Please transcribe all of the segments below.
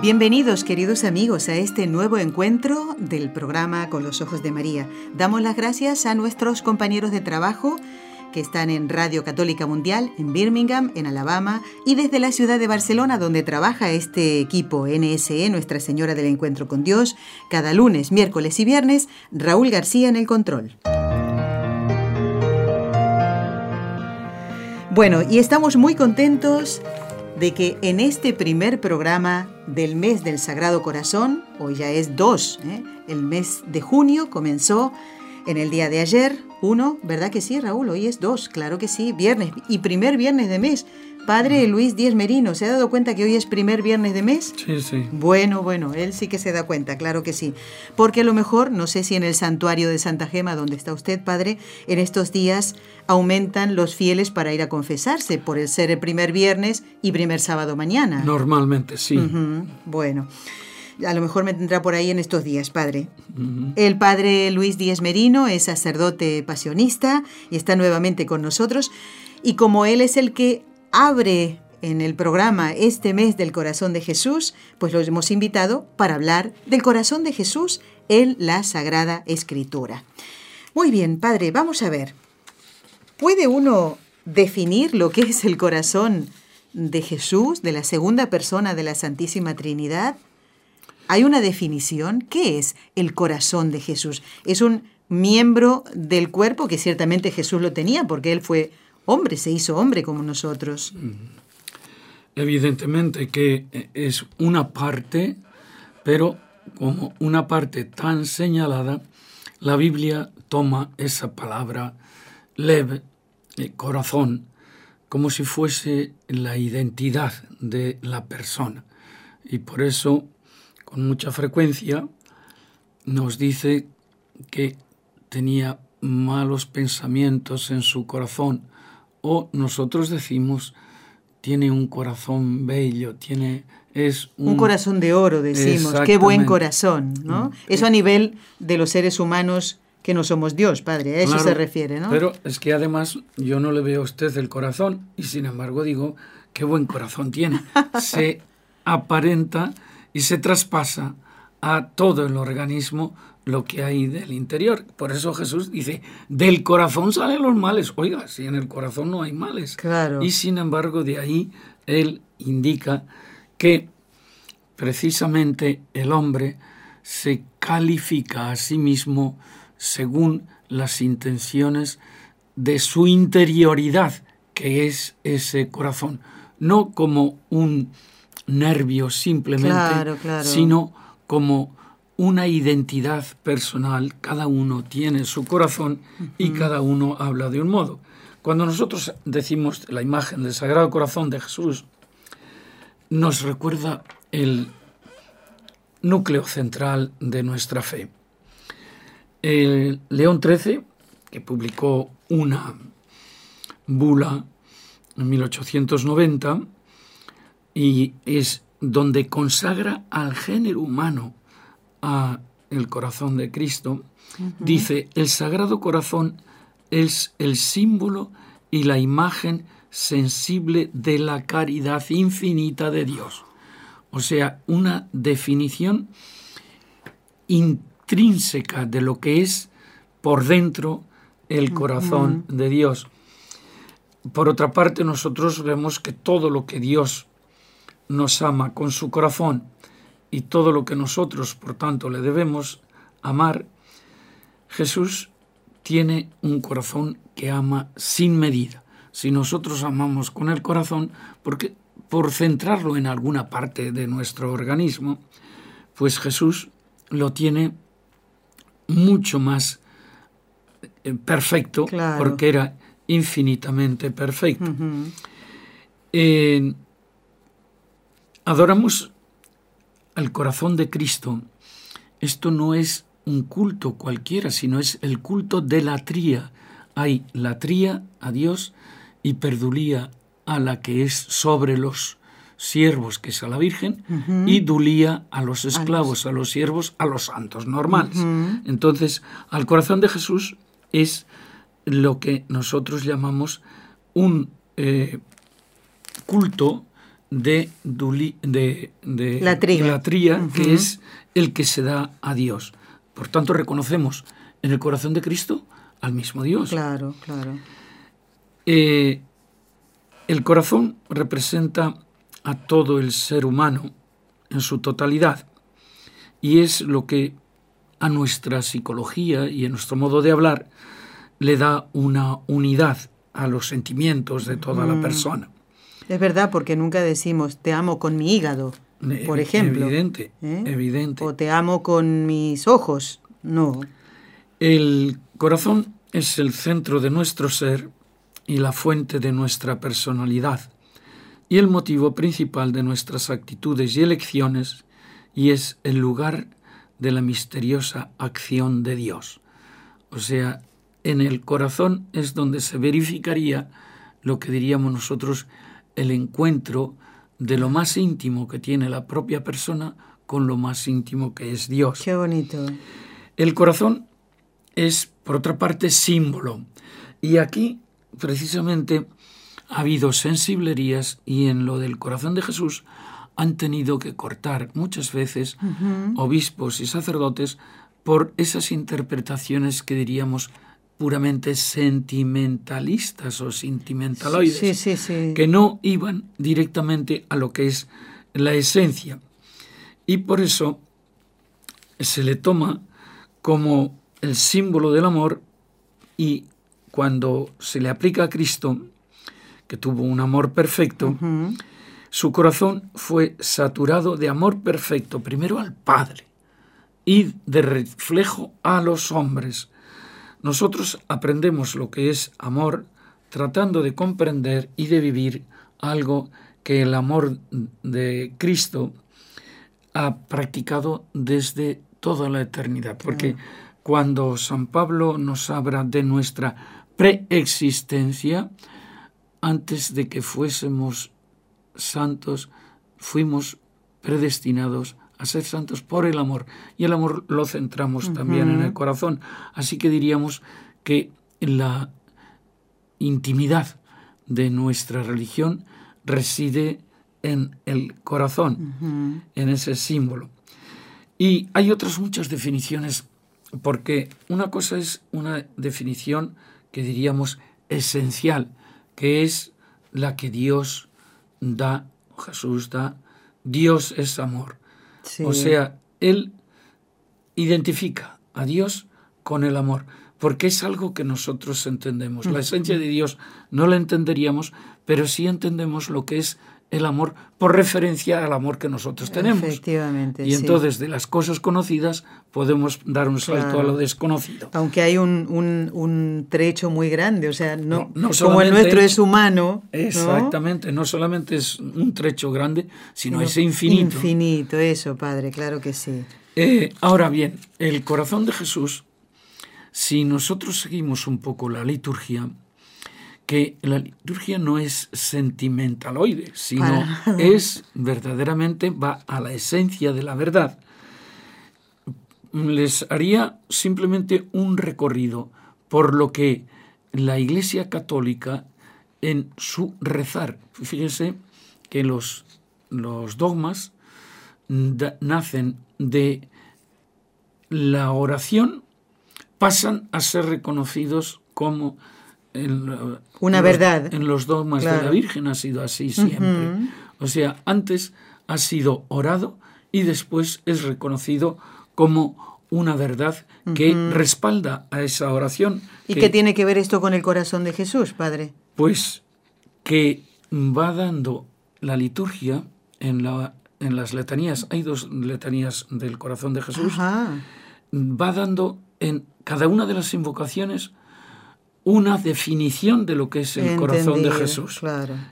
Bienvenidos queridos amigos a este nuevo encuentro del programa Con los Ojos de María. Damos las gracias a nuestros compañeros de trabajo que están en Radio Católica Mundial en Birmingham, en Alabama, y desde la ciudad de Barcelona, donde trabaja este equipo NSE, Nuestra Señora del Encuentro con Dios, cada lunes, miércoles y viernes, Raúl García en el control. Bueno, y estamos muy contentos de que en este primer programa del mes del Sagrado Corazón, hoy ya es dos, ¿eh? el mes de junio comenzó en el día de ayer, uno, ¿verdad que sí, Raúl? Hoy es dos, claro que sí, viernes y primer viernes de mes. Padre Luis Díez Merino, ¿se ha dado cuenta que hoy es primer viernes de mes? Sí, sí. Bueno, bueno, él sí que se da cuenta, claro que sí. Porque a lo mejor, no sé si en el santuario de Santa Gema, donde está usted, Padre, en estos días aumentan los fieles para ir a confesarse por el ser el primer viernes y primer sábado mañana. Normalmente, sí. Bueno a lo mejor me tendrá por ahí en estos días, padre. El padre Luis Díez Merino es sacerdote pasionista y está nuevamente con nosotros. Y como él es el que abre en el programa este mes del corazón de Jesús, pues los hemos invitado para hablar del corazón de Jesús en la Sagrada Escritura. Muy bien, padre, vamos a ver. ¿Puede uno definir lo que es el corazón de Jesús, de la segunda persona de la Santísima Trinidad? ¿Hay una definición? ¿Qué es el corazón de Jesús? ¿Es un miembro del cuerpo que ciertamente Jesús lo tenía porque él fue hombre, se hizo hombre como nosotros. Evidentemente que es una parte, pero como una parte tan señalada, la Biblia toma esa palabra leve, eh, corazón, como si fuese la identidad de la persona. Y por eso, con mucha frecuencia, nos dice que tenía malos pensamientos en su corazón, o nosotros decimos tiene un corazón bello, tiene es un, corazón de oro, decimos, qué buen corazón, ¿no? Mm. Eso a nivel de los seres humanos que no somos Dios, Padre, a eso se refiere, ¿no? Pero es que además yo no le veo a usted el corazón y sin embargo digo, qué buen corazón tiene. se aparenta y se traspasa a todo el organismo lo que hay del interior. Por eso Jesús dice, del corazón salen los males. Oiga, si en el corazón no hay males. Claro. Y sin embargo, de ahí él indica que precisamente el hombre se califica a sí mismo según las intenciones de su interioridad, que es ese corazón, no como un nervio simplemente, sino como una identidad personal, cada uno tiene su corazón y cada uno habla de un modo. Cuando nosotros decimos la imagen del Sagrado Corazón de Jesús, nos recuerda el núcleo central de nuestra fe. El León XIII, que publicó una bula en 1890, y es donde consagra al género humano a el corazón de Cristo, dice, el Sagrado Corazón es el símbolo y la imagen sensible de la caridad infinita de Dios. O sea, una definición intrínseca de lo que es por dentro el corazón de Dios. Por otra parte, nosotros vemos que todo lo que Dios nos ama con su corazón y todo lo que nosotros, por tanto, le debemos amar, Jesús tiene un corazón que ama sin medida. Si nosotros amamos con el corazón, porque por centrarlo en alguna parte de nuestro organismo, pues Jesús lo tiene mucho más eh, perfecto, porque era infinitamente perfecto. Adoramos al corazón de Cristo, esto no es un culto cualquiera, sino es el culto de la tría. Hay latría a Dios y perdulía a la que es sobre los siervos, que es a la Virgen, y dulía a los esclavos, a los siervos, a los santos normales. Entonces, al corazón de Jesús es lo que nosotros llamamos un eh, culto de, de, de latría, que es el que se da a Dios. Por tanto, reconocemos en el corazón de Cristo al mismo Dios. Claro, claro. Eh, el corazón representa a todo el ser humano en su totalidad y es lo que a nuestra psicología y a nuestro modo de hablar le da una unidad a los sentimientos de toda la mm. persona. Es verdad, porque nunca decimos te amo con mi hígado, por ejemplo. Evidente, ¿eh? evidente. O te amo con mis ojos. No. El corazón es el centro de nuestro ser y la fuente de nuestra personalidad y el motivo principal de nuestras actitudes y elecciones y es el lugar de la misteriosa acción de Dios. O sea, en el corazón es donde se verificaría lo que diríamos nosotros el encuentro de lo más íntimo que tiene la propia persona con lo más íntimo que es Dios. Qué bonito. El corazón es, por otra parte, símbolo. Y aquí precisamente ha habido sensiblerías y en lo del corazón de Jesús han tenido que cortar muchas veces obispos y sacerdotes por esas interpretaciones que diríamos puramente sentimentalistas o sentimentaloides, que no iban directamente a lo que es la esencia. Y por eso se le toma como el símbolo del amor y cuando se le aplica a Cristo, que tuvo un amor perfecto, su corazón fue saturado de amor perfecto, primero al Padre y de reflejo a los hombres. Nosotros aprendemos lo que es amor tratando de comprender y de vivir algo que el amor de Cristo ha practicado desde toda la eternidad. Porque cuando San Pablo nos habla de nuestra preexistencia, antes de que fuésemos santos, fuimos predestinados a ser santos por el amor. Y el amor lo centramos también en el corazón. Así que diríamos que la intimidad de nuestra religión reside en el corazón, en ese símbolo. Y hay otras muchas definiciones, porque una cosa es una definición que diríamos esencial, que es la que Dios da, Jesús da, Dios es amor. O sea, Él identifica a Dios con el amor, porque es algo que nosotros entendemos. La esencia de Dios no la entenderíamos, pero sí entendemos lo que es el amor por referencia al amor que nosotros tenemos. Efectivamente. Y entonces de las cosas conocidas podemos dar un salto a lo desconocido. Aunque hay un, un, trecho muy grande, o sea, no, como el nuestro es humano. Exactamente, ¿no? solamente es un trecho grande, sino es infinito. Infinito, eso, Padre, claro que sí. Eh, ahora bien, el corazón de Jesús, si nosotros seguimos un poco la liturgia, que la liturgia no es sentimentaloide, sino es verdaderamente, va a la esencia de la verdad. Les haría simplemente un recorrido por lo que la Iglesia Católica en su rezar. Fíjense que los, los dogmas nacen de la oración, pasan a ser reconocidos como en, una verdad. en los dogmas de la Virgen ha sido así siempre. O sea, antes ha sido orado y después es reconocido como una verdad que respalda a esa oración. ¿Y qué tiene que ver esto con el corazón de Jesús, Padre? Pues que va dando la liturgia en, la, en las letanías, hay dos letanías del corazón de Jesús, va dando en cada una de las invocaciones una definición de lo que es el corazón de Jesús.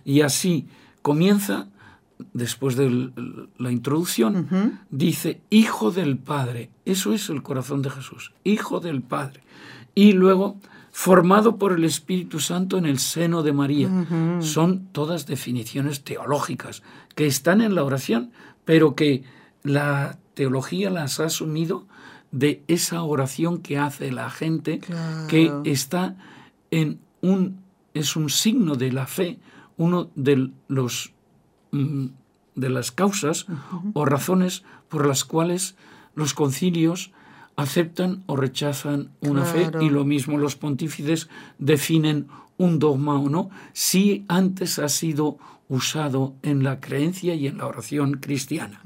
Y así comienza después de la introducción, dice Hijo del Padre. Eso es el corazón de Jesús, Hijo del Padre. Y luego, formado por el Espíritu Santo en el seno de María. Son todas definiciones teológicas que están en la oración, pero que la teología las ha asumido de esa oración que hace la gente, que está en un, es un signo de la fe, uno de los mm, de las causas o razones por las cuales los concilios aceptan o rechazan una fe y lo mismo los pontífices definen un dogma o no, si antes ha sido usado en la creencia y en la oración cristiana.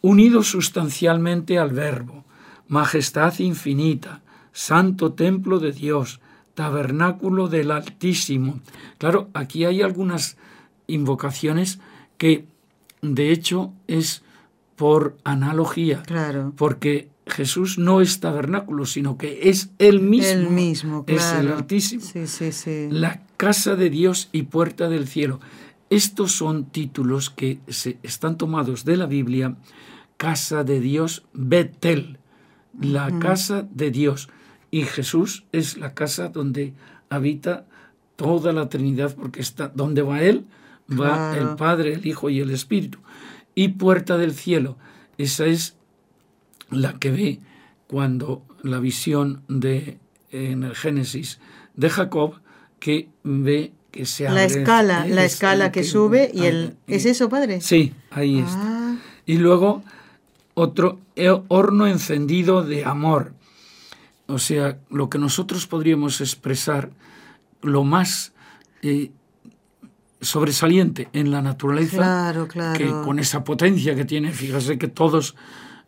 Unido sustancialmente al verbo, majestad infinita, santo templo de Dios, tabernáculo del Altísimo. Claro, aquí hay algunas invocaciones que de hecho es por analogía, claro. porque Jesús no es tabernáculo, sino que es Él mismo. El mismo, Es el Altísimo. Sí, sí, sí. La casa de Dios y puerta del cielo. Estos son títulos que se están tomados de la Biblia. Casa de Dios, Betel, la casa de Dios. Y Jesús es la casa donde habita toda la Trinidad, porque está donde va Él, va el Padre, el Hijo y el Espíritu. Y puerta del cielo, esa es la que ve cuando la visión de en el Génesis de Jacob que ve que se abre la escala, la escala que, sube y el es eso, padre. Sí, ahí está. Ah. Y luego otro eh, horno encendido de amor. O sea, lo que nosotros podríamos expresar lo más eh, sobresaliente en la naturaleza, claro, claro. que con esa potencia que tiene, fíjese que todos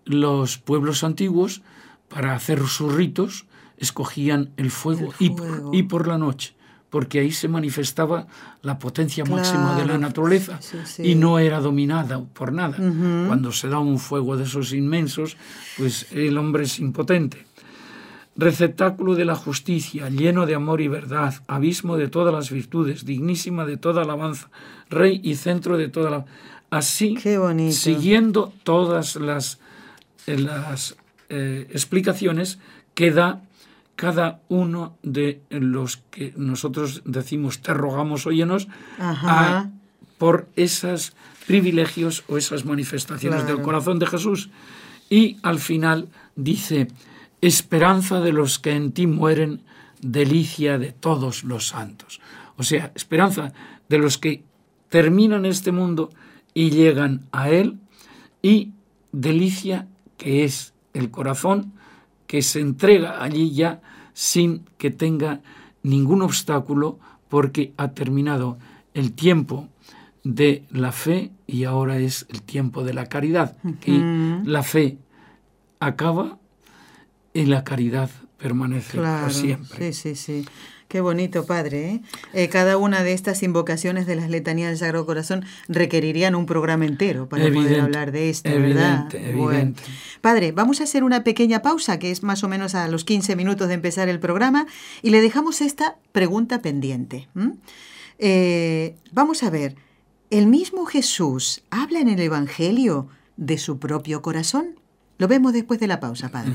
los pueblos antiguos, para hacer sus ritos, escogían el fuego, Y, por, la noche, porque ahí se manifestaba la potencia máxima de la naturaleza y no era dominada por nada. Cuando se da un fuego de esos inmensos, pues el hombre es impotente. Receptáculo de la justicia, lleno de amor y verdad, abismo de todas las virtudes, dignísima de toda alabanza, rey y centro de toda la... Así, siguiendo todas las, eh, las eh, explicaciones que da cada uno de los que nosotros decimos te rogamos, óyenos, por esos privilegios o esas manifestaciones del corazón de Jesús. Y al final dice, esperanza de los que en ti mueren, delicia de todos los santos. O sea, esperanza de los que terminan este mundo y llegan a Él, y delicia que es el corazón que se entrega allí ya sin que tenga ningún obstáculo porque ha terminado el tiempo de la fe y ahora es el tiempo de la caridad. Y la fe acaba y la caridad permanece para siempre. Sí, sí, sí. Qué bonito, Padre. ¿eh? Eh, cada una de estas invocaciones de las letanías del Sagrado Corazón requerirían un programa entero para poder hablar de esto, ¿verdad? Evidente. Padre, vamos a hacer una pequeña pausa, que es más o menos a los 15 minutos de empezar el programa, y le dejamos esta pregunta pendiente. Eh, vamos a ver, ¿el mismo Jesús habla en el Evangelio de su propio corazón? Lo vemos después de la pausa, Padre.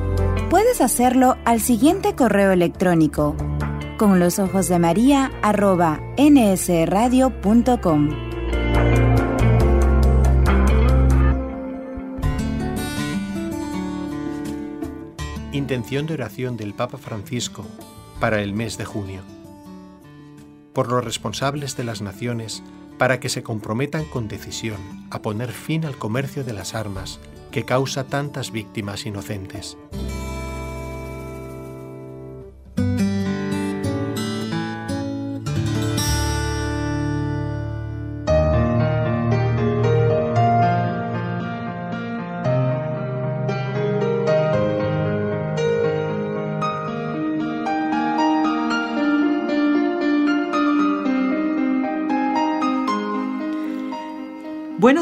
Puedes hacerlo al siguiente correo electrónico con los ojos de María arroba nsradio.com. Intención de oración del Papa Francisco para el mes de junio. Por los responsables de las naciones para que se comprometan con decisión a poner fin al comercio de las armas que causa tantas víctimas inocentes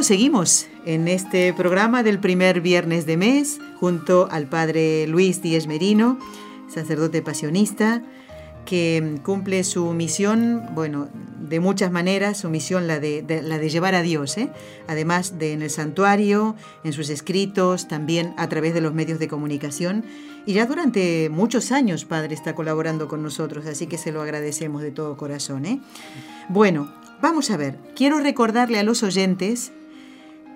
seguimos en este programa del primer viernes de mes junto al padre Luis Díez Merino, sacerdote pasionista, que cumple su misión, bueno, de muchas maneras, su misión la de, la de llevar a Dios, ¿eh? además de en el santuario, en sus escritos, también a través de los medios de comunicación. Y ya durante muchos años, Padre, está colaborando con nosotros, así que se lo agradecemos de todo corazón. ¿eh? Bueno, Vamos a ver, quiero recordarle a los oyentes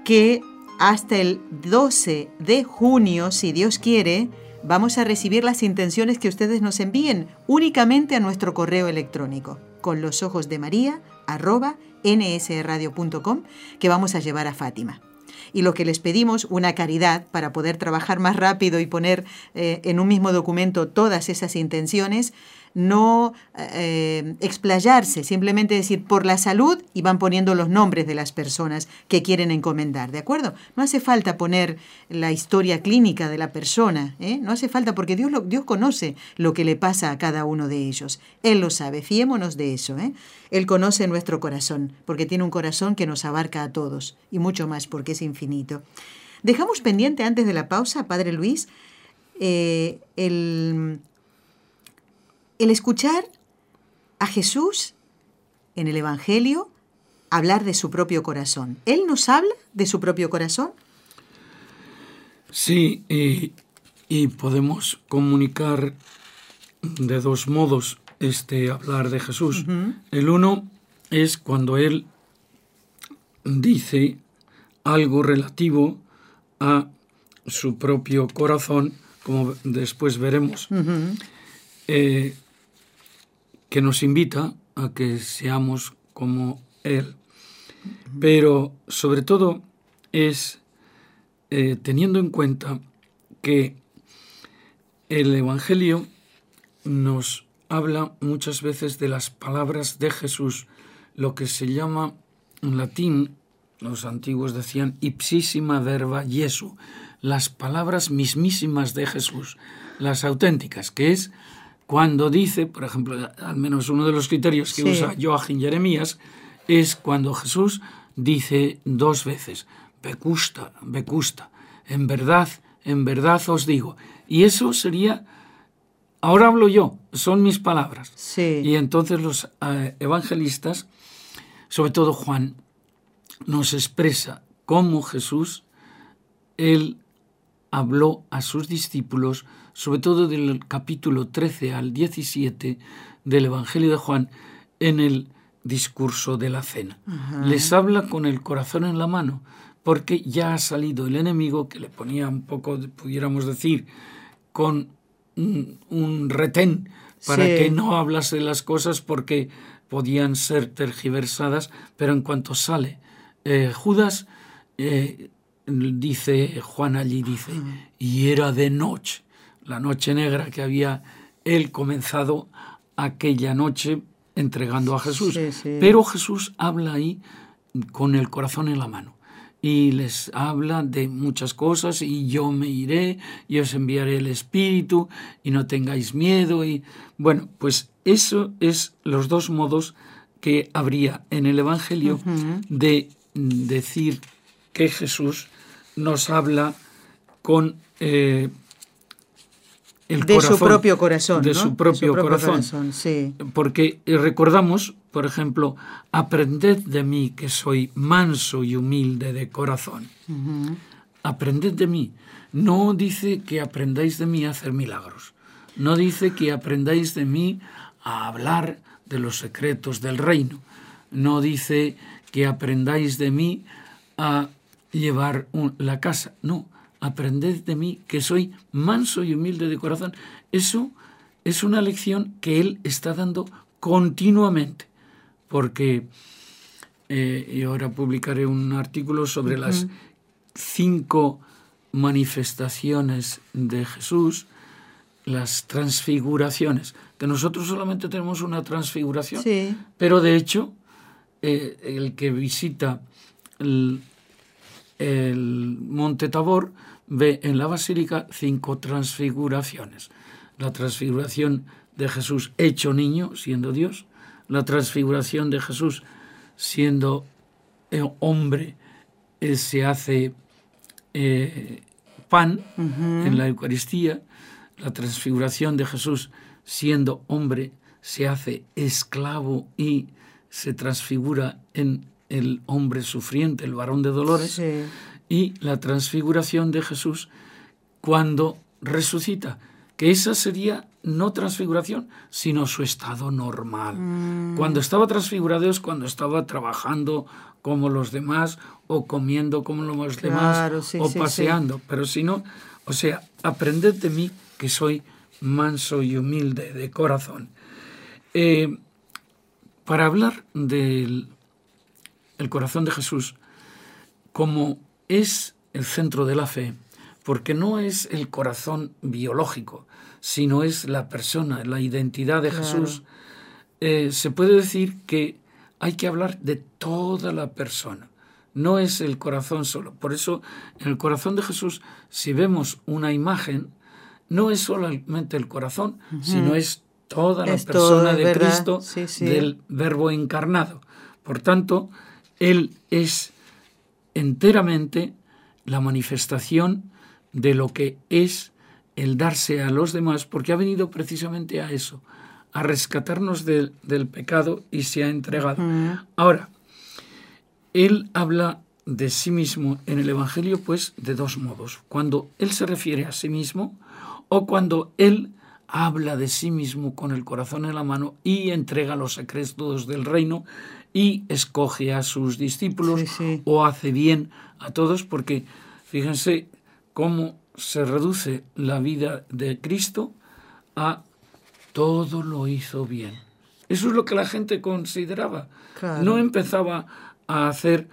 que hasta el 12 de junio, si Dios quiere, vamos a recibir las intenciones que ustedes nos envíen únicamente a nuestro correo electrónico, con los ojos de María, arroba nsradio.com, que vamos a llevar a Fátima. Y lo que les pedimos, una caridad para poder trabajar más rápido y poner eh, en un mismo documento todas esas intenciones, no eh, explayarse, simplemente decir por la salud y van poniendo los nombres de las personas que quieren encomendar, ¿de acuerdo? No hace falta poner la historia clínica de la persona, ¿eh? no hace falta porque Dios, Dios conoce lo que le pasa a cada uno de ellos. Él lo sabe, fiémonos de eso. ¿eh? Él conoce nuestro corazón, porque tiene un corazón que nos abarca a todos y mucho más porque es infinito. Dejamos pendiente antes de la pausa, Padre Luis, eh, el el escuchar a Jesús en el Evangelio hablar de su propio corazón. ¿Él nos habla de su propio corazón? Sí, y, podemos comunicar de dos modos este hablar de Jesús. El uno es cuando Él dice algo relativo a su propio corazón, como después veremos que nos invita a que seamos como Él. Pero sobre todo es eh, teniendo en cuenta que el Evangelio nos habla muchas veces de las palabras de Jesús, lo que se llama en latín, los antiguos decían ipsísima verba Jesu, las palabras mismísimas de Jesús, las auténticas, que es cuando dice, por ejemplo, al menos uno de los criterios que usa Joachim Jeremías, es cuando Jesús dice dos veces, becusta, becusta, en verdad, en verdad os digo. Y eso sería, ahora hablo yo, son mis palabras. Y entonces los eh, evangelistas, sobre todo Juan, nos expresa cómo Jesús, él habló a sus discípulos sobre todo del capítulo 13 al 17 del Evangelio de Juan, en el discurso de la cena. Les habla con el corazón en la mano, porque ya ha salido el enemigo que le ponía un poco, pudiéramos decir, con un, retén para que no hablase las cosas porque podían ser tergiversadas, pero en cuanto sale eh, Judas, eh, dice Juan allí, dice, y era de noche la noche negra que había él comenzado aquella noche entregando a Jesús. Pero Jesús habla ahí con el corazón en la mano y les habla de muchas cosas y yo me iré y os enviaré el Espíritu y no tengáis miedo y bueno, pues eso es los dos modos que habría en el Evangelio de decir que Jesús nos habla con eh, de su propio corazón. De su propio, corazón. sí. Porque recordamos, por ejemplo, aprended de mí que soy manso y humilde de corazón. Aprended de mí. No dice que aprendáis de mí a hacer milagros. No dice que aprendáis de mí a hablar de los secretos del reino. No dice que aprendáis de mí a llevar la casa. No, aprended de mí que soy manso y humilde de corazón. Eso es una lección que él está dando continuamente, porque eh, y ahora publicaré un artículo sobre las cinco manifestaciones de Jesús, las transfiguraciones, que nosotros solamente tenemos una transfiguración, pero de hecho eh, el que visita el, el Monte Tabor ve en la basílica cinco transfiguraciones. La transfiguración de Jesús hecho niño, siendo Dios, la transfiguración de Jesús siendo eh, hombre eh, se hace eh, pan en la Eucaristía, la transfiguración de Jesús siendo hombre se hace esclavo y se transfigura en el hombre sufriente, el varón de dolores, y la transfiguración de Jesús cuando resucita, que esa sería no transfiguración, sino su estado normal. Mm. Cuando estaba transfigurado es cuando estaba trabajando como los demás o comiendo como los demás o paseando, pero si no, o sea, aprended de mí que soy manso y humilde de corazón. Eh, para hablar del el corazón de Jesús como es el centro de la fe, porque no es el corazón biológico, sino es la persona, la identidad de Jesús, eh, se puede decir que hay que hablar de toda la persona, no es el corazón solo. Por eso, en el corazón de Jesús, si vemos una imagen, no es solamente el corazón, sino es toda la persona de Cristo, del Verbo encarnado. Por tanto, Él es enteramente la manifestación de lo que es el darse a los demás, porque ha venido precisamente a eso, a rescatarnos del pecado y se ha entregado. Ahora, Él habla de sí mismo en el Evangelio, pues, de dos modos. Cuando Él se refiere a sí mismo o cuando Él habla de sí mismo con el corazón en la mano y entrega los secretos del reino y escoge a sus discípulos o hace bien a todos, porque fíjense cómo se reduce la vida de Cristo a todo lo hizo bien. Eso es lo que la gente consideraba. No empezaba a hacer,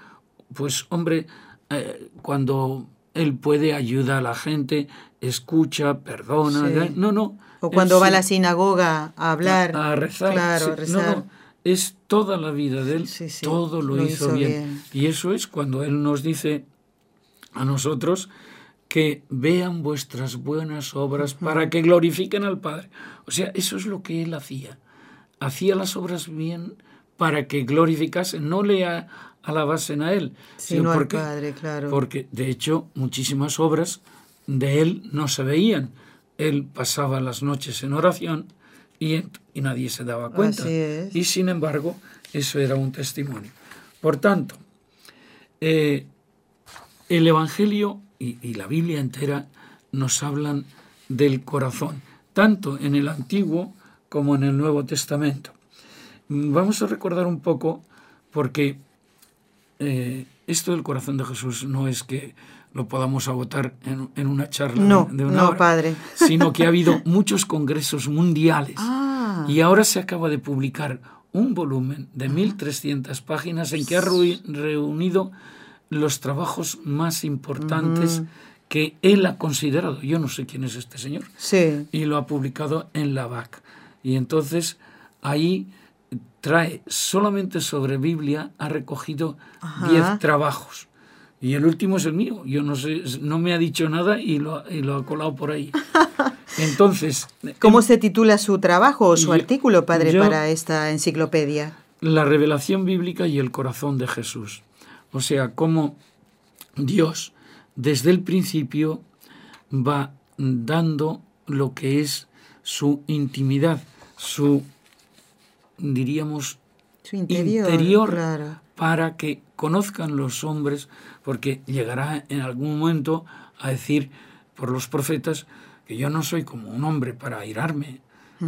pues hombre, eh, cuando él puede ayudar a la gente, escucha, perdona, no, no o cuando va a la sinagoga a hablar. A, rezar. Claro, rezar. No, es toda la vida de él, todo lo, hizo, bien. Y eso es cuando él nos dice a nosotros que vean vuestras buenas obras para que glorifiquen al Padre. O sea, eso es lo que él hacía. Hacía las obras bien para que glorificasen, no le alabasen a él, sino, porque, al Padre, claro. Porque, de hecho, muchísimas obras de él no se veían él pasaba las noches en oración y, nadie se daba cuenta. Y sin embargo, eso era un testimonio. Por tanto, eh, el Evangelio y, la Biblia entera nos hablan del corazón, tanto en el Antiguo como en el Nuevo Testamento. Vamos a recordar un poco, porque eh, esto del corazón de Jesús no es que lo podamos agotar en, una charla no, de una no, padre. sino que ha habido muchos congresos mundiales ah. y ahora se acaba de publicar un volumen de 1.300 páginas en que ha reunido los trabajos más importantes que él ha considerado. Yo no sé quién es este señor. Sí. Y lo ha publicado en la BAC. Y entonces ahí trae solamente sobre Biblia, ha recogido 10 trabajos. Y el último es el mío. Yo no sé, no me ha dicho nada y lo, ha colado por ahí. Entonces. ¿Cómo em, se titula su trabajo o su artículo, padre, para esta enciclopedia? La revelación bíblica y el corazón de Jesús. O sea, cómo Dios, desde el principio, va dando lo que es su intimidad, su, diríamos, su interior, para que conozcan los hombres porque llegará en algún momento a decir por los profetas que yo no soy como un hombre para airarme.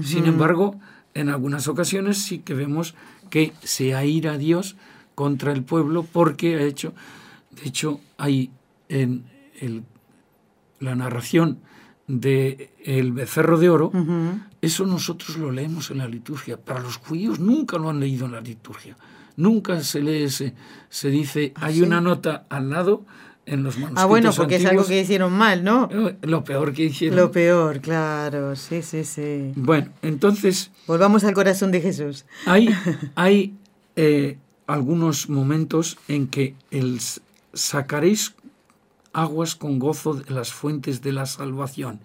Sin embargo, en algunas ocasiones sí que vemos que se aira Dios contra el pueblo porque ha hecho, de hecho, hay en la narración de el becerro de oro, eso nosotros lo leemos en la liturgia. Para los judíos nunca lo han leído en la liturgia. Nunca se lee, se, se dice, ¿Ah, hay una nota al lado en los manuscritos Ah, bueno, porque es algo que hicieron mal, ¿no? Eh, lo peor que hicieron. Lo peor, claro, sí, sí, sí. Bueno, entonces... Volvamos al corazón de Jesús. Hay, hay eh, algunos momentos en que el sacaréis aguas con gozo de las fuentes de la salvación.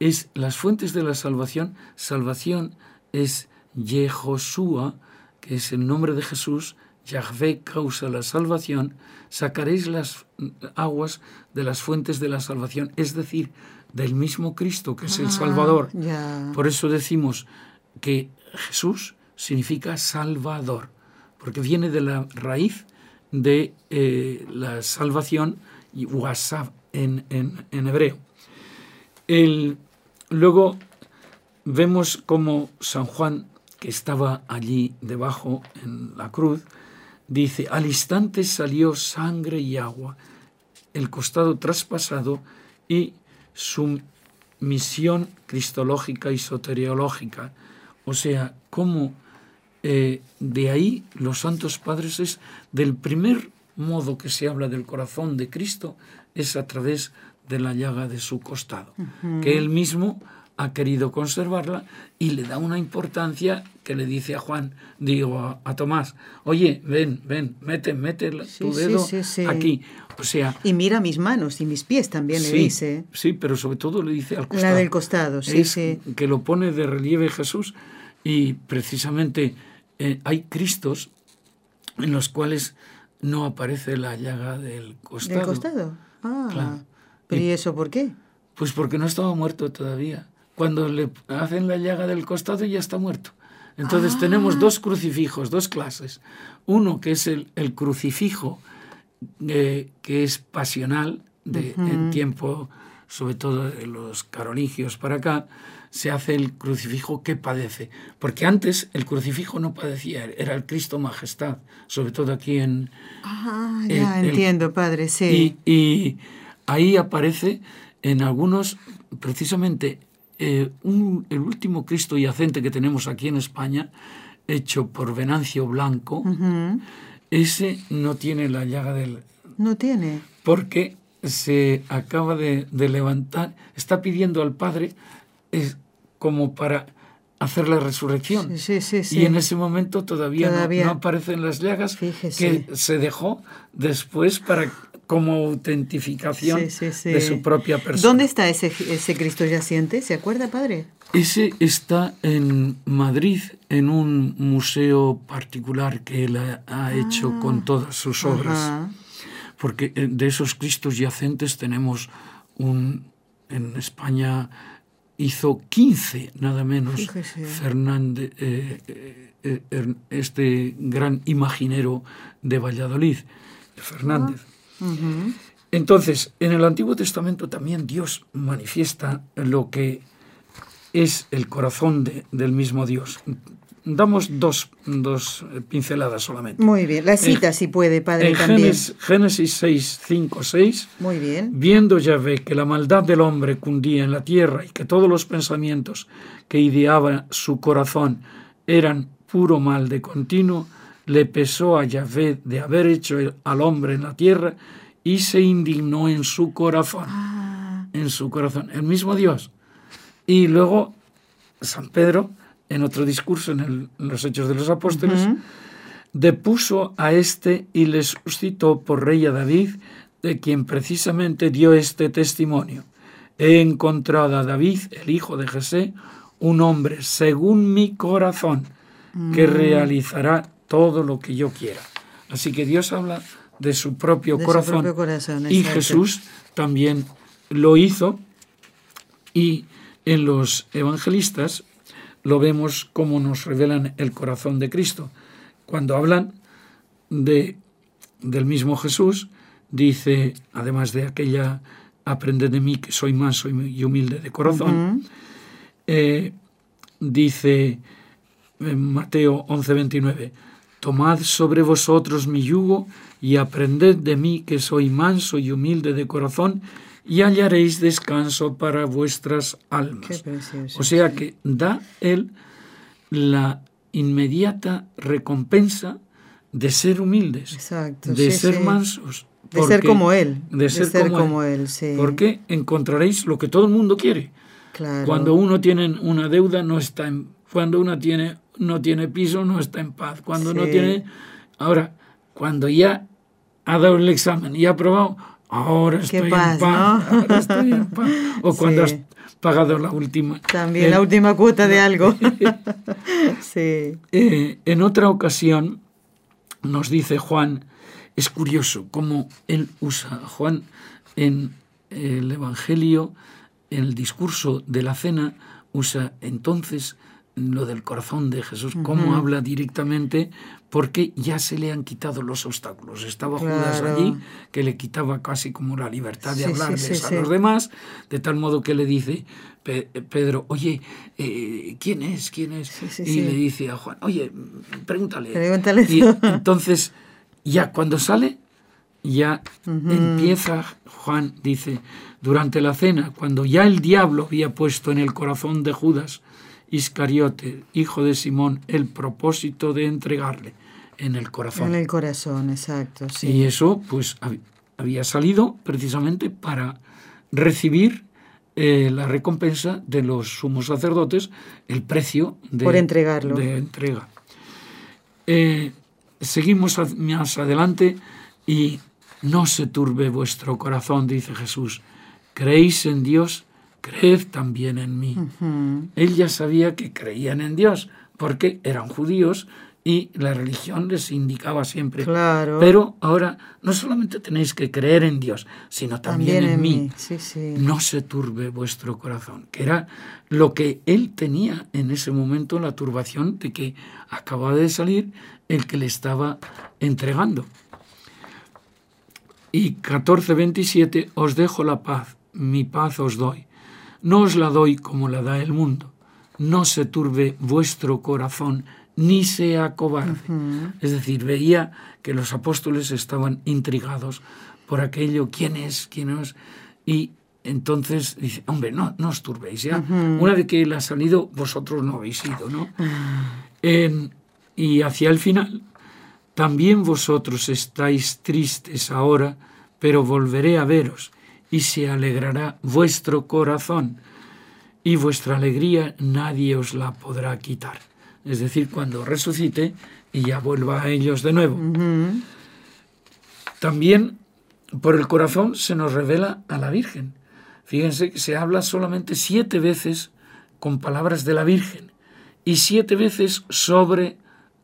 Es las fuentes de la salvación, salvación es Yehoshua, que es el nombre de Jesús Yahvé causa la salvación, sacaréis las aguas de las fuentes de la salvación, es decir, del mismo Cristo que es el Ah, Salvador. Por eso decimos que Jesús significa Salvador, porque viene de la raíz de eh, la salvación y wasab en, en- en hebreo. El- luego vemos como San Juan, que estaba allí debajo en la cruz, dice, al instante salió sangre y agua, el costado traspasado y su misión cristológica y soteriológica. O sea, cómo eh, de ahí los santos padres es del primer modo que se habla del corazón de Cristo es a través de la llaga de su costado, que él mismo ha querido conservarla y le da una importancia que le dice a Juan, digo a, a Tomás, oye, ven, ven, mete, mete Sí, tu dedo sí, sí. aquí. O sea, Y mira mis manos y mis pies también le dice. sí, pero sobre todo le dice al costado. La del costado, sí, Es sí. Que lo pone de relieve Jesús y precisamente eh, hay Cristos en los cuales no aparece la llaga del costado. ¿Del costado? Ah, Claro. pero Y- ¿y eso por qué? Pues porque no estaba muerto todavía. Cuando le hacen la llaga del costado ya está muerto. Entonces Ah. tenemos dos crucifijos, dos clases. Uno que es el, el crucifijo eh, que es pasional, de, en tiempo, sobre todo de los carolingios para acá, se hace el crucifijo que padece. Porque antes el crucifijo no padecía, era el Cristo Majestad, sobre todo aquí en, Ah, ya el- entiendo, padre, sí. y, y ahí aparece en algunos, precisamente, eh, un- el último Cristo yacente que tenemos aquí en España, hecho por Venancio Blanco, ese no tiene la llaga del... No tiene. porque se acaba de, de levantar, está pidiendo al Padre es, como para hacer la resurrección. Sí, sí, sí. sí. Y en ese momento todavía, no- Todavía. No, aparecen las llagas Fíjese. que se dejó después para como autentificación Sí, sí, sí. de su propia persona. ¿Dónde está ese, ese Cristo yaciente? ¿Se acuerda, padre? Ese está en Madrid, en un museo particular que él ha, ha hecho con todas sus obras. Ah. Ajá. Porque eh, de esos Cristos yacentes tenemos un... En España hizo 15, nada menos, Fíjese. Fernández, eh, eh, este gran imaginero de Valladolid, Fernández. Entonces, en el Antiguo Testamento también Dios manifiesta lo que es el corazón de- del mismo Dios. Damos dos, dos eh, pinceladas solamente. Muy bien. La cita, si puede, padre, En también. Génesis, Génesis 6, 5, 6, Muy bien. viendo Yahvé que la maldad del hombre cundía en la tierra y que todos los pensamientos que ideaba su corazón eran puro mal de continuo, le pesó a Yahvé de haber hecho al hombre en la tierra y se indignó en su corazón. Ah, En su corazón. El mismo Dios. Y luego San Pedro, en otro discurso en, el- en los Hechos de los Apóstoles, depuso a este y le suscitó por rey a David, de quien precisamente dio este testimonio. He encontrado a David, el hijo de Jesé, un hombre según mi corazón, que realizará todo lo que yo quiera. Así que Dios habla de su propio De su corazón. propio corazón, y exacto. Jesús también lo hizo. Y en los evangelistas lo vemos como nos revelan el corazón de Cristo. Cuando hablan de, del mismo Jesús, dice, además de aquella, aprended de mí que soy manso y humilde de corazón, eh, dice en Mateo 11:29, tomad sobre vosotros mi yugo y aprended de mí que soy manso y humilde de corazón y hallaréis descanso para vuestras almas. O sea que da él la inmediata recompensa de ser humildes, Exacto, de sí, ser sí. mansos. De ser como Él. De ser, como, él. él, sí. Porque encontraréis lo que todo el mundo quiere. Claro. Cuando uno tiene una deuda no está en, cuando uno tiene no tiene piso no está en paz. Cuando no tiene ahora cuando ya ha dado el examen y ha aprobado ahora estoy paz, en paz. ¿no? ahora estoy en paz. O cuando Sí. has pagado la última. También En- la última cuota de algo. sí. eh, en otra ocasión nos dice Juan, es curioso cómo él usa, Juan en el Evangelio, en el discurso de la cena, usa entonces lo del corazón de Jesús, cómo habla directamente, porque ya se le han quitado los obstáculos. Estaba Judas allí, que le quitaba casi como la libertad de hablar a los demás, de tal modo que le dice Pedro, oye, eh, ¿quién es? ¿Quién es? y le dice a Juan, oye, pregúntale. pregúntale. Y entonces, ya cuando sale, ya empieza, Juan dice, durante la cena, cuando ya el diablo había puesto en el corazón de Judas, Iscariote, hijo de Simón, el propósito de entregarle en el corazón. En el corazón, exacto. Sí. Y eso, pues, había salido precisamente para recibir eh, la recompensa de los sumos sacerdotes, el precio de, Por entregarlo. de entrega. Eh, seguimos más adelante y no se turbe vuestro corazón, dice Jesús. Creéis en Dios, creed también en mí. Él ya sabía que creían en Dios, porque eran judíos y la religión les indicaba siempre. Claro. Pero ahora no solamente tenéis que creer en Dios, sino también, en, mí. No se turbe vuestro corazón, que era lo que él tenía en ese momento, la turbación de que acababa de salir el que le estaba entregando. Y 14:27, os dejo la paz, mi paz os doy. No os la doy como la da el mundo. No se turbe vuestro corazón, ni sea cobarde. Es decir, veía que los apóstoles estaban intrigados por aquello, quién es, quién es, y entonces dice, hombre, no, no os turbéis, ya. Una vez que él ha salido, vosotros no habéis ido, ¿no? y hacia el final, también vosotros estáis tristes ahora, pero volveré a veros, y se alegrará vuestro corazón, y vuestra alegría nadie os la podrá quitar. Es decir, cuando resucite y ya vuelva a ellos de nuevo. También por el corazón se nos revela a la Virgen. Fíjense que se habla solamente siete veces con palabras de la Virgen y siete veces sobre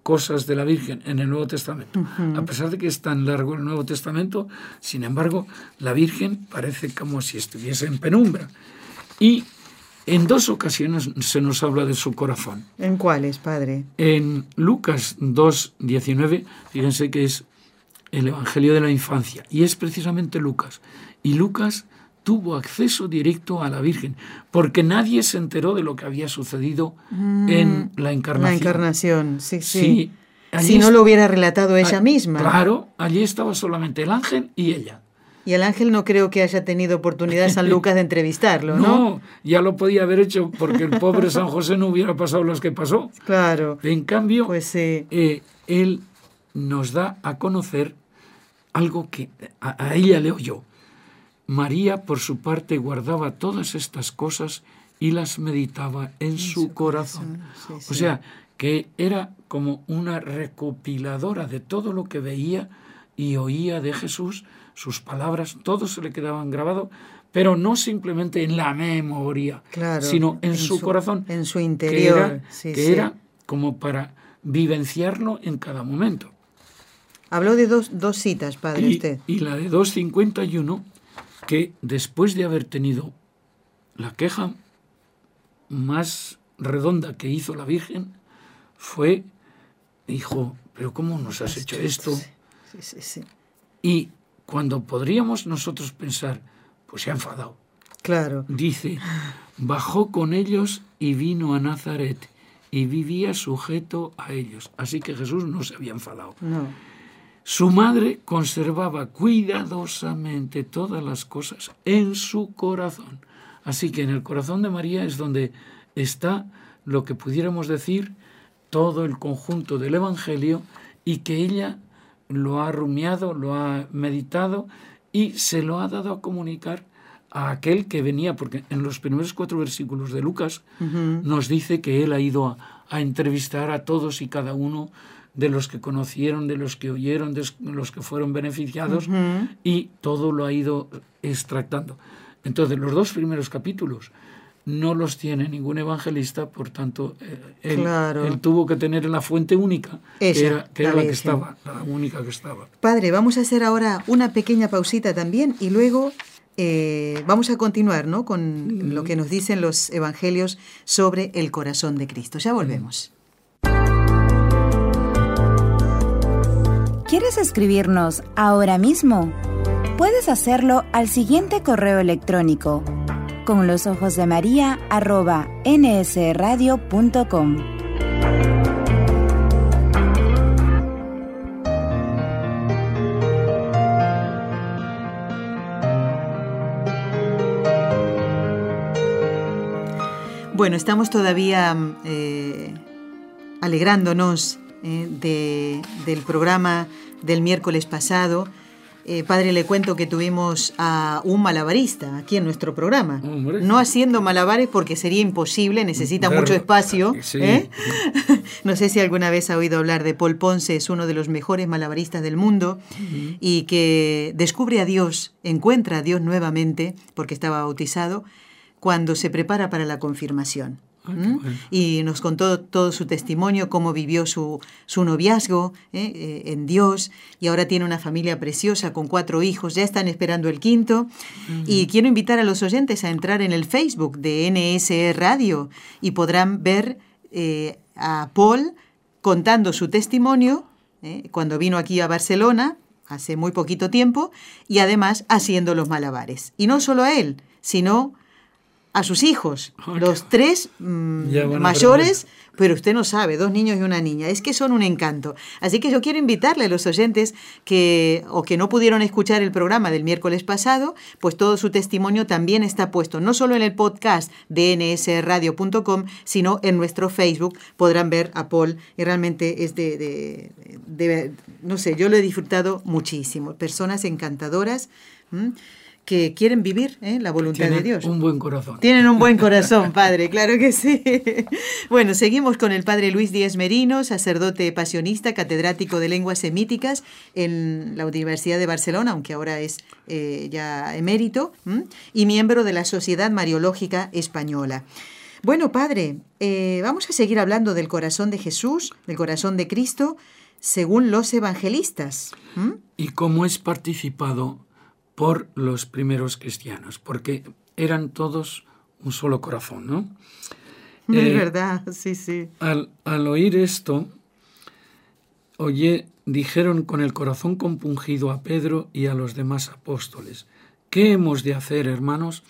cosas de la Virgen en el Nuevo Testamento. A pesar de que es tan largo el Nuevo Testamento, sin embargo, la Virgen parece como si estuviese en penumbra. Y en dos ocasiones se nos habla de su corazón. ¿En cuáles, padre? En Lucas 2, 19, fíjense que es el Evangelio de la Infancia, y es precisamente Lucas. Y Lucas tuvo acceso directo a la Virgen, porque nadie se enteró de lo que había sucedido mm, en la encarnación. La encarnación, sí, sí. si no lo hubiera relatado ella misma. Claro, allí estaba solamente el ángel y ella. Y el ángel no creo que haya tenido oportunidad San Lucas de entrevistarlo, ¿no? No, ya lo podía haber hecho porque el pobre San José no hubiera pasado las que pasó. Claro. En cambio, pues, eh, él nos da a conocer algo que a, a ella le oyó. María, por su parte, guardaba todas estas cosas y las meditaba en, su, corazón. O sea, que era como una recopiladora de todo lo que veía y oía de Jesús, sus palabras, todo se le quedaban grabado, pero no simplemente en la memoria, sino en, su, corazón, en su interior, que era, como para vivenciarlo en cada momento. Habló de dos, dos citas, padre, y, usted. Y la de 251 que después de haber tenido la queja más redonda que hizo la Virgen fue, dijo, pero ¿cómo nos has hecho esto? Sí, sí, y cuando podríamos nosotros pensar, pues se ha enfadado. Claro. Dice, bajó con ellos y vino a Nazaret y vivía sujeto a ellos. Así que Jesús no se había enfadado. No. Su madre conservaba cuidadosamente todas las cosas en su corazón. Así que en el corazón de María es donde está lo que pudiéramos decir todo el conjunto del Evangelio y que ella lo ha rumiado, lo ha meditado y se lo ha dado a comunicar a aquel que venía, porque en los primeros cuatro versículos de Lucas nos dice que él ha ido a, entrevistar a todos y cada uno de los que conocieron, de los que oyeron, de los que fueron beneficiados, y todo lo ha ido extractando. Entonces, los dos primeros capítulos no los tiene ningún evangelista, por tanto, eh, él, tuvo que tener la fuente única, que era, la, que estaba, la única que estaba. Padre, vamos a hacer ahora una pequeña pausita también y luego eh, vamos a continuar ¿no? con lo que nos dicen los evangelios sobre el corazón de Cristo. Ya volvemos. ¿Quieres escribirnos ahora mismo? Puedes hacerlo al siguiente correo electrónico con los ojos de María arroba nsradio.com. Bueno, estamos todavía eh, alegrándonos eh, de, del programa del miércoles pasado eh, padre, le cuento que tuvimos a un malabarista aquí en nuestro programa. No haciendo malabares porque sería imposible, necesita mucho espacio. ¿eh? no sé si alguna vez ha oído hablar de Paul Ponce, es uno de los mejores malabaristas del mundo y que descubre a Dios, encuentra a Dios nuevamente porque estaba bautizado cuando se prepara para la confirmación. ¿Mm? Y nos contó todo su testimonio, cómo vivió su, su noviazgo ¿eh? Eh, en Dios, y ahora tiene una familia preciosa con cuatro hijos, ya están esperando el quinto. Y quiero invitar a los oyentes a entrar en el Facebook de NSE Radio y podrán ver eh, a Paul contando su testimonio cuando vino aquí a Barcelona hace muy poquito tiempo y además haciendo los malabares. Y no solo a él, sino a sus hijos, los tres mm, mayores, pero usted no sabe, dos niños y una niña, es que son un encanto. Así que yo quiero invitarle a los oyentes que o que no pudieron escuchar el programa del miércoles pasado, pues todo su testimonio también está puesto, no solo en el podcast de nsradio.com, sino en nuestro Facebook, podrán ver a Paul y realmente es de, no sé, yo lo he disfrutado muchísimo, personas encantadoras que quieren vivir ¿eh? la voluntad de Dios. Un buen corazón. Tienen un buen corazón, padre, claro que sí. Bueno, seguimos con el padre Luis Díez Merino, sacerdote pasionista, catedrático de lenguas semíticas en la Universidad de Barcelona, aunque ahora es eh, ya emérito, y miembro de la Sociedad Mariológica Española. Bueno, padre, eh, vamos a seguir hablando del corazón de Jesús, del corazón de Cristo, según los evangelistas. ¿Y cómo es participado por los primeros cristianos, porque eran todos un solo corazón, ¿no? Es eh, verdad, sí, sí. Al, al, oír esto, oye, dijeron con el corazón compungido a Pedro y a los demás apóstoles, ¿qué hemos de hacer, hermanos?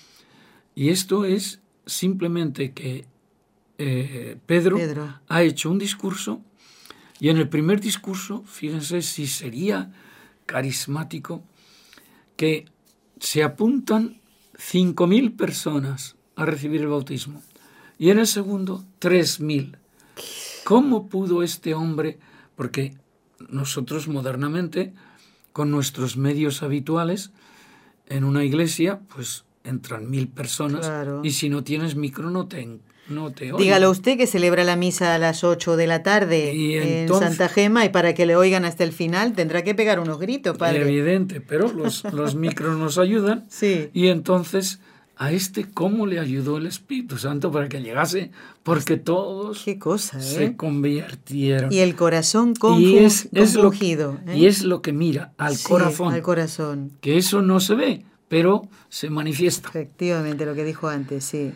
Y esto es simplemente que eh, Pedro, Pedro ha hecho un discurso y en el primer discurso, fíjense si sería carismático, que se apuntan 5.000 personas a recibir el bautismo y en el segundo 3.000. ¿Cómo pudo este hombre? Porque nosotros modernamente, con nuestros medios habituales, en una iglesia, pues entran mil personas y si no tienes micro no te, no Dígalo usted que celebra la misa a las 8 de la tarde en Santa Gema y para que le oigan hasta el final tendrá que pegar unos gritos, padre. Evidente, pero los, los micros nos ayudan. Sí. Y entonces, ¿a este cómo le ayudó el Espíritu Santo para que llegase? Porque todos Qué cosa, ¿eh? se convirtieron. Y el corazón confundido. Y es, lo, ¿eh? y es lo que mira al corazón. Al corazón. Que eso no se ve, pero se manifiesta. Efectivamente, lo que dijo antes, sí.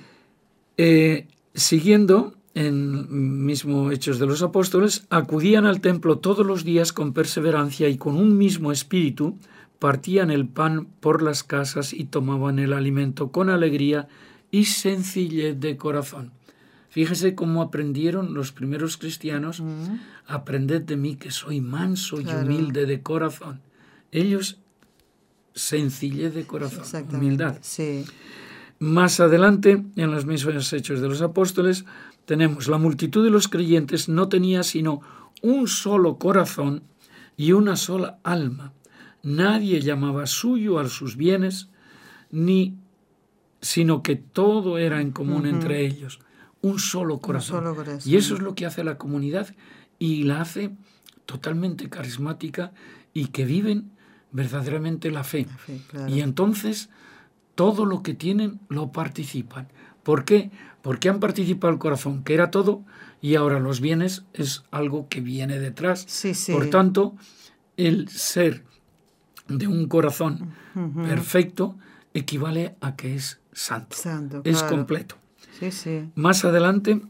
Eh, Siguiendo en mismo Hechos de los Apóstoles, acudían al templo todos los días con perseverancia y con un mismo espíritu, partían el pan por las casas y tomaban el alimento con alegría y sencillez de corazón. Fíjese cómo aprendieron los primeros cristianos, aprended de mí que soy manso y humilde de corazón. Ellos, sencillez de corazón, humildad. Sí. Más adelante, en los mismos hechos de los apóstoles, tenemos la multitud de los creyentes no tenía sino un solo corazón y una sola alma. Nadie llamaba suyo a sus bienes, ni sino que todo era en común entre ellos. Un solo, corazón. Y eso es lo que hace la comunidad y la hace totalmente carismática y que viven verdaderamente la fe. Y entonces todo lo que tienen lo participan. ¿Por qué? Porque han participado el corazón, que era todo, y ahora los bienes es algo que viene detrás. Por tanto, el ser de un corazón perfecto equivale a que es santo, es completo. Más adelante,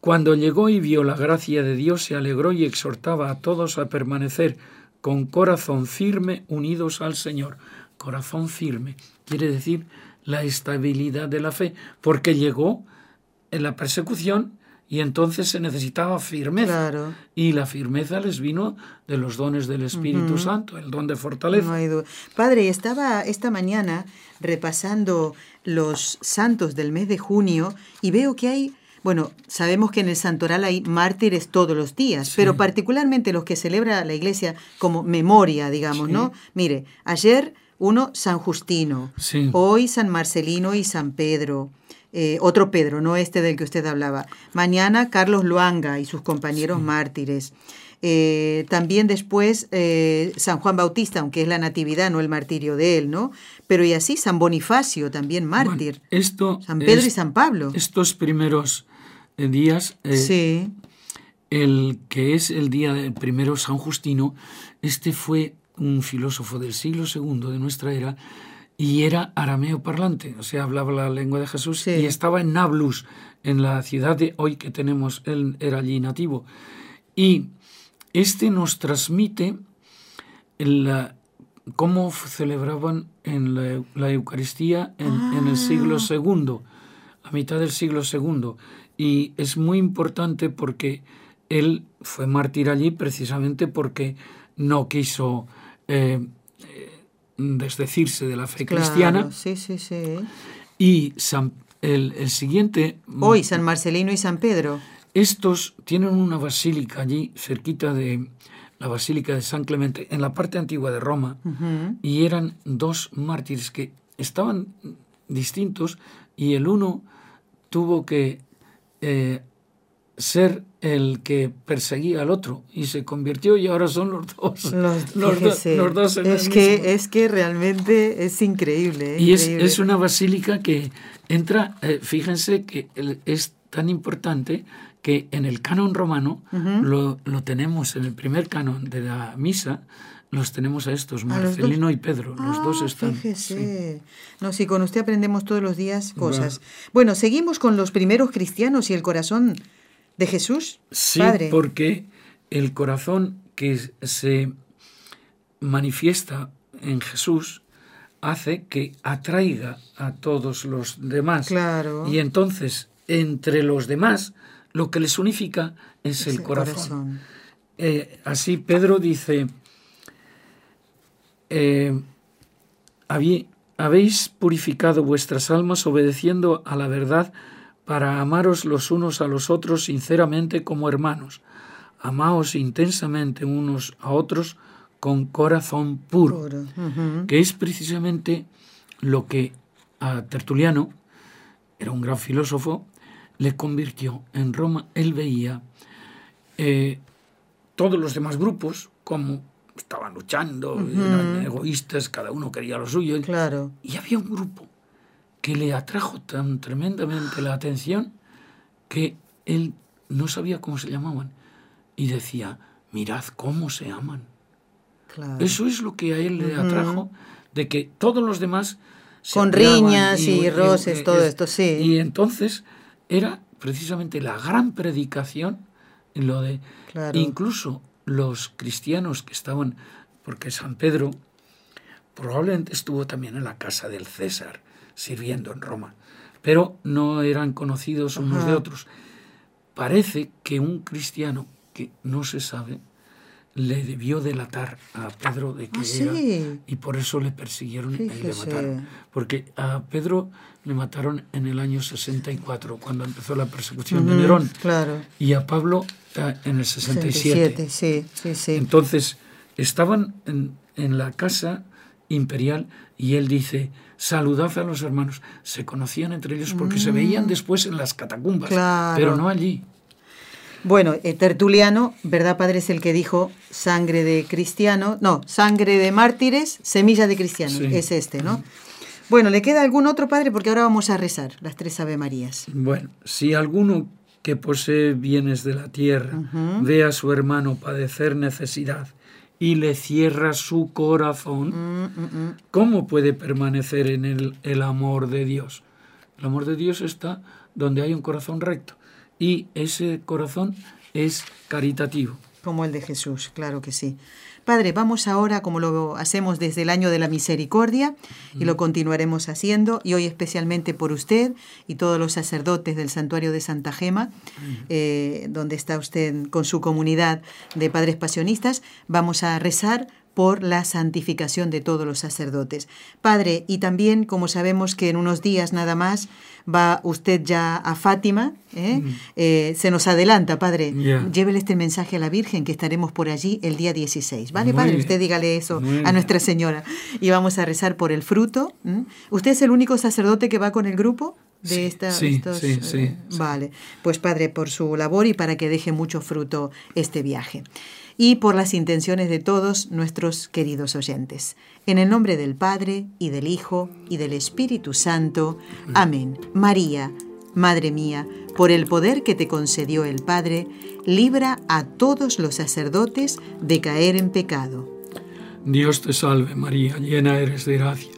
cuando llegó y vio la gracia de Dios, se alegró y exhortaba a todos a permanecer con corazón firme unidos al Señor. Corazón firme quiere decir la estabilidad de la fe, porque llegó en la persecución y entonces se necesitaba firmeza. Y la firmeza les vino de los dones del Espíritu Santo, el don de fortaleza. Padre, estaba esta mañana repasando los santos del mes de junio y veo que hay, bueno, sabemos que en el santoral hay mártires todos los días, pero particularmente los que celebra la iglesia como memoria, digamos, ¿no? Mire, ayer uno San Justino, hoy San Marcelino y San Pedro. Eh, otro Pedro, no este del que usted hablaba. Mañana Carlos Luanga y sus compañeros mártires. Eh, también después eh, San Juan Bautista, aunque es la natividad, no el martirio de él, ¿no? Pero y así San Bonifacio, también mártir. esto San Pedro y San Pablo. Estos primeros días, sí. el que es el día del primero San Justino, este fue un filósofo del siglo II de nuestra era y era arameo parlante, o sea, hablaba la lengua de Jesús y estaba en Nablus, en la ciudad de hoy que tenemos, él era allí nativo. Y este nos transmite la, cómo celebraban en la, Eucaristía en, el siglo II, ah. a mitad del siglo II. Y es muy importante porque él fue mártir allí precisamente porque no quiso eh, desdecirse de la fe cristiana. Sí, sí, sí. Y el, siguiente... Hoy, San Marcelino y San Pedro. Estos tienen una basílica allí, cerquita de la Basílica de San Clemente, en la parte antigua de Roma, y eran dos mártires que estaban distintos y el uno tuvo que eh, ser el que perseguía al otro y se convirtió y ahora son los dos. Los, dos es que es que realmente es increíble y Es, una basílica que entra eh, fíjense que es tan importante que en el canon romano lo, lo, tenemos en el primer canon de la misa los tenemos a estos, Marcelino y Pedro, los dos ah, están. Fíjese. No, si con usted aprendemos todos los días cosas. Bueno, seguimos con los primeros cristianos y el corazón de Jesús? Sí, porque el corazón que se manifiesta en Jesús hace que atraiga a todos los demás. Claro. Y entonces, entre los demás, lo que les unifica es, el, corazón. Eh, así Pedro dice, eh, habéis purificado vuestras almas obedeciendo a la verdad para amaros los unos a los otros sinceramente como hermanos. Amaos intensamente unos a otros con corazón puro, que es precisamente lo que a Tertuliano, era un gran filósofo, le convirtió en Roma. Él veía eh, todos los demás grupos como estaban luchando, eran egoístas, cada uno quería lo suyo. Claro. Y había un grupo que le atrajo tan tremendamente la atención que él no sabía cómo se llamaban y decía, mirad cómo se aman. Eso es lo que a él le atrajo, de que todos los demás... Con riñas y, roces, todo esto, sí. Y entonces era precisamente la gran predicación en lo de... Incluso los cristianos que estaban, porque San Pedro probablemente estuvo también en la casa del César, sirviendo en Roma, pero no eran conocidos unos de otros. Parece que un cristiano que no se sabe le debió delatar a Pedro de que ah, era y por eso le persiguieron y le mataron. Porque a Pedro le mataron en el año 64 cuando empezó la persecución de Nerón. Claro. Y a Pablo ah, en el 67. sí, sí, sí. Entonces estaban en, en la casa imperial y él dice, saludad a los hermanos. Se conocían entre ellos porque se veían mm. después en las catacumbas, pero no allí. Bueno, eh, Tertuliano, ¿verdad, padre? Es el que dijo sangre de cristiano, no, sangre de mártires, semilla de cristiano, es este, ¿no? Bueno, ¿le queda algún otro padre? Porque ahora vamos a rezar las tres Ave Marías. Bueno, si alguno que posee bienes de la tierra ve a su hermano padecer necesidad y le cierra su corazón. ¿cómo puede permanecer en él el amor de Dios? El amor de Dios está donde hay un corazón recto y ese corazón es caritativo. Como el de Jesús, claro que sí. Padre, vamos ahora, como lo hacemos desde el año de la misericordia, y lo continuaremos haciendo, y hoy especialmente por usted y todos los sacerdotes del santuario de Santa Gema, eh, donde está usted con su comunidad de padres pasionistas, vamos a rezar por la santificación de todos los sacerdotes. Padre, y también como sabemos que en unos días nada más va usted ya a Fátima, ¿eh? Eh, se nos adelanta, Padre, Ya. llévele este mensaje a la Virgen que estaremos por allí el día 16. ¿Vale, Muy Padre? bien. Usted dígale eso Muy a Nuestra Señora. Y vamos a rezar por el fruto. ¿Usted es el único sacerdote que va con el grupo? De Sí, esta, sí, estos, sí, eh, sí, sí. Vale, pues Padre, por su labor y para que deje mucho fruto este viaje. Y por las intenciones de todos nuestros queridos oyentes. En el nombre del Padre, y del Hijo, y del Espíritu Santo. Amén. María, Madre mía, por el poder que te concedió el Padre, libra a todos los sacerdotes de caer en pecado. Dios te salve María, llena eres de gracia.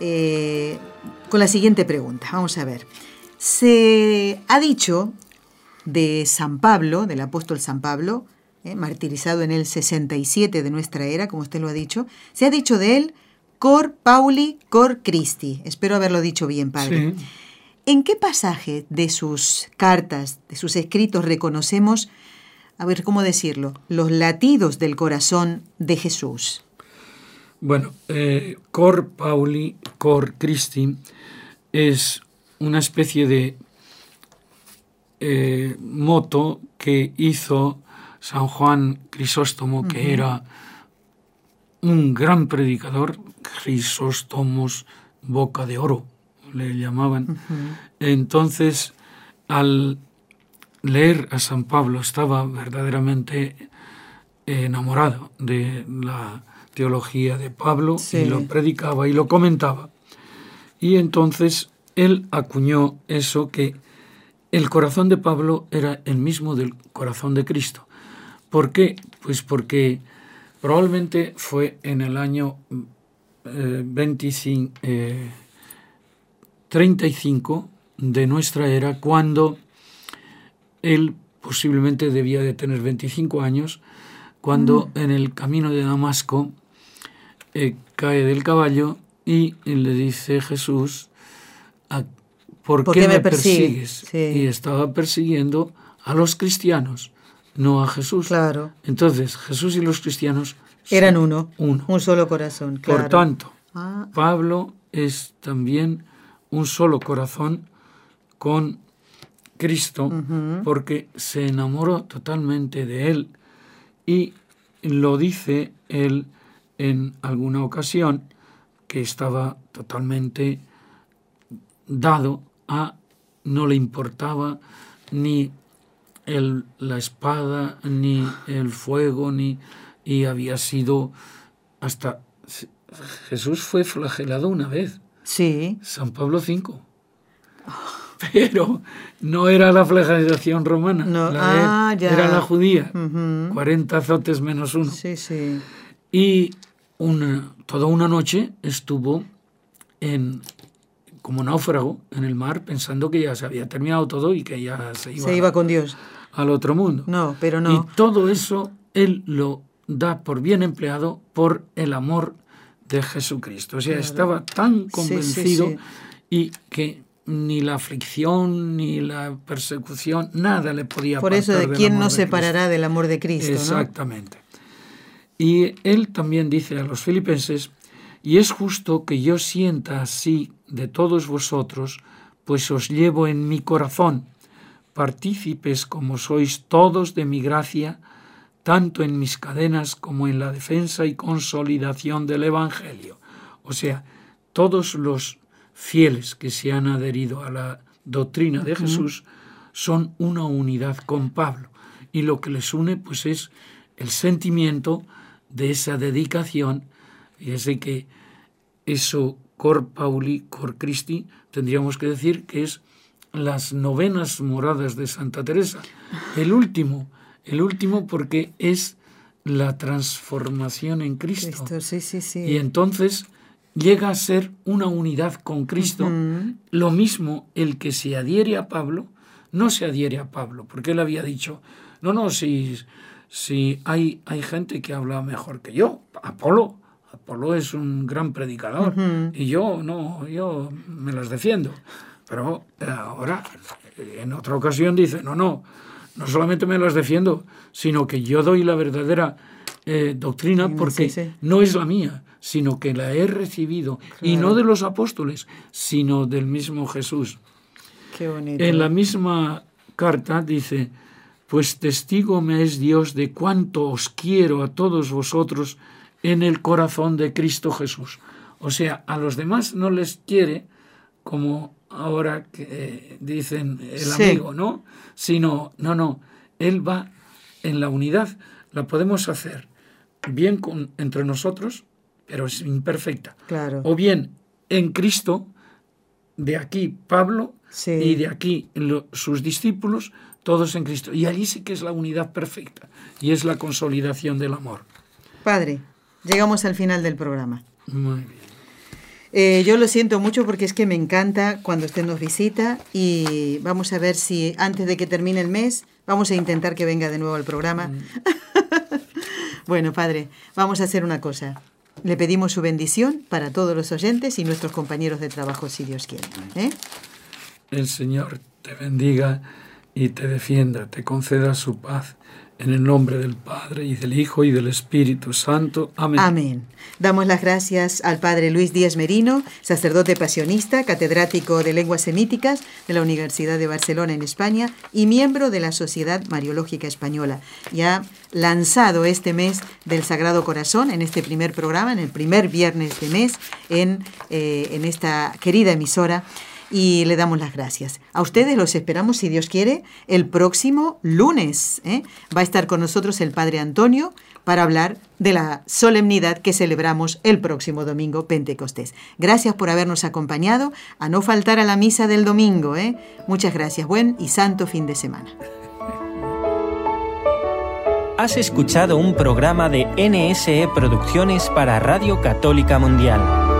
eh, con la siguiente pregunta. Vamos a ver. Se ha dicho de San Pablo, del apóstol San Pablo, eh, martirizado en el 67 de nuestra era, como usted lo ha dicho, se ha dicho de él cor Pauli, cor Christi. Espero haberlo dicho bien, padre. Sí. ¿En qué pasaje de sus cartas, de sus escritos, reconocemos, a ver cómo decirlo, los latidos del corazón de Jesús? Bueno, eh, Cor Pauli, Cor Christi es una especie de eh, moto que hizo San Juan Crisóstomo, que era un gran predicador, Crisóstomos boca de oro, le llamaban. Entonces, al leer a San Pablo, estaba verdaderamente enamorado de la teología de Pablo Sí. y lo predicaba y lo comentaba. Y entonces él acuñó eso que el corazón de Pablo era el mismo del corazón de Cristo. ¿Por qué? Pues porque probablemente fue en el año eh, 25, eh, 35 de nuestra era cuando él posiblemente debía de tener 25 años, cuando en el camino de Damasco eh, cae del caballo y le dice Jesús, "¿A- ¿por, qué, me persigues? Sí. Y estaba persiguiendo a los cristianos, no a Jesús. Claro. Entonces, Jesús y los cristianos Eran uno, uno. un solo corazón. Claro. Por tanto, Ah, Pablo es también un solo corazón con Cristo porque se enamoró totalmente de él y lo dice él en alguna ocasión que estaba totalmente dado a no le importaba ni el- la espada ni el fuego ni y había sido hasta Jesús fue flagelado una vez. Sí. San Pablo V. Pero no era la flagelación romana. No. la Ah, ya. Era la judía. Ujú. 40 azotes menos uno. Sí, sí. Y una, toda una noche estuvo en, como náufrago en el mar pensando que ya se había terminado todo y que ya se iba, Se iba con Dios. al otro mundo. No, pero no. Y todo eso él lo da por bien empleado por el amor de Jesucristo. O sea, estaba tan sí, convencido sí. y que ni la aflicción ni la persecución, nada le podía Por eso de quién nos separará del amor de Cristo, ¿no? Y él también dice a los filipenses, y es justo que yo sienta así de todos vosotros, pues os llevo en mi corazón, partícipes como sois todos de mi gracia, tanto en mis cadenas como en la defensa y consolidación del Evangelio. O sea, todos los fieles que se han adherido a la doctrina de Jesús son una unidad con Pablo. Y lo que les une pues es el sentimiento de esa dedicación de que eso cor Pauli, cor Christi, tendríamos que decir que es las novenas moradas de Santa Teresa. El último, el último porque es la transformación en Cristo. Cristo, sí, sí, sí. Y entonces llega a ser una unidad con Cristo. Lo mismo el que se adhiere a Pablo, no se adhiere a Pablo, porque él había dicho, no, no, si, si hay, hay gente que habla mejor que yo, Apolo, Apolo es un gran predicador, y yo no, yo me las defiendo. Pero eh, ahora, eh, en otra ocasión dice, no, no, no solamente me las defiendo, sino que yo doy la verdadera eh, doctrina porque sí, sí. no es la mía, sino que la he recibido, y no de los apóstoles, sino del mismo Jesús. Qué bonito. En la misma carta dice, pues testigo me es Dios de cuánto os quiero a todos vosotros en el corazón de Cristo Jesús. O sea, a los demás no les quiere como ahora que eh, dicen el Sí. amigo, ¿no? Sino, no, no, Él va en la unidad, la podemos hacer bien con, entre nosotros, pero es imperfecta. Claro. O bien en Cristo, de aquí Pablo Sí. y de aquí lo- sus discípulos, todos en Cristo. Y allí sí que es la unidad perfecta y es la consolidación del amor. Padre, llegamos al final del programa. Muy bien. Eh, yo lo siento mucho porque es que me encanta cuando usted nos visita y vamos a ver si antes de que termine el mes vamos a intentar que venga de nuevo al programa. bueno, padre, vamos a hacer una cosa. Le pedimos su bendición para todos los oyentes y nuestros compañeros de trabajo, si Dios quiere. ¿eh? El Señor te bendiga y te defienda, te conceda su paz. En el nombre del Padre y del Hijo y del Espíritu Santo. Amén. Amén. Damos las gracias al padre Luis Díaz Merino, sacerdote pasionista, catedrático de lenguas semíticas de la Universidad de Barcelona en España y miembro de la Sociedad Mariológica Española. Ya lanzado este mes del Sagrado Corazón en este primer programa, en el primer viernes de mes, en, eh, en esta querida emisora y le damos las gracias. A ustedes los esperamos, si Dios quiere, el próximo lunes. ¿eh? Va a estar con nosotros el Padre Antonio para hablar de la solemnidad que celebramos el próximo domingo Pentecostés. Gracias por habernos acompañado, a no faltar a la misa del domingo. ¿eh? Muchas gracias, buen y santo fin de semana. Has escuchado un programa de NSE Producciones para Radio Católica Mundial.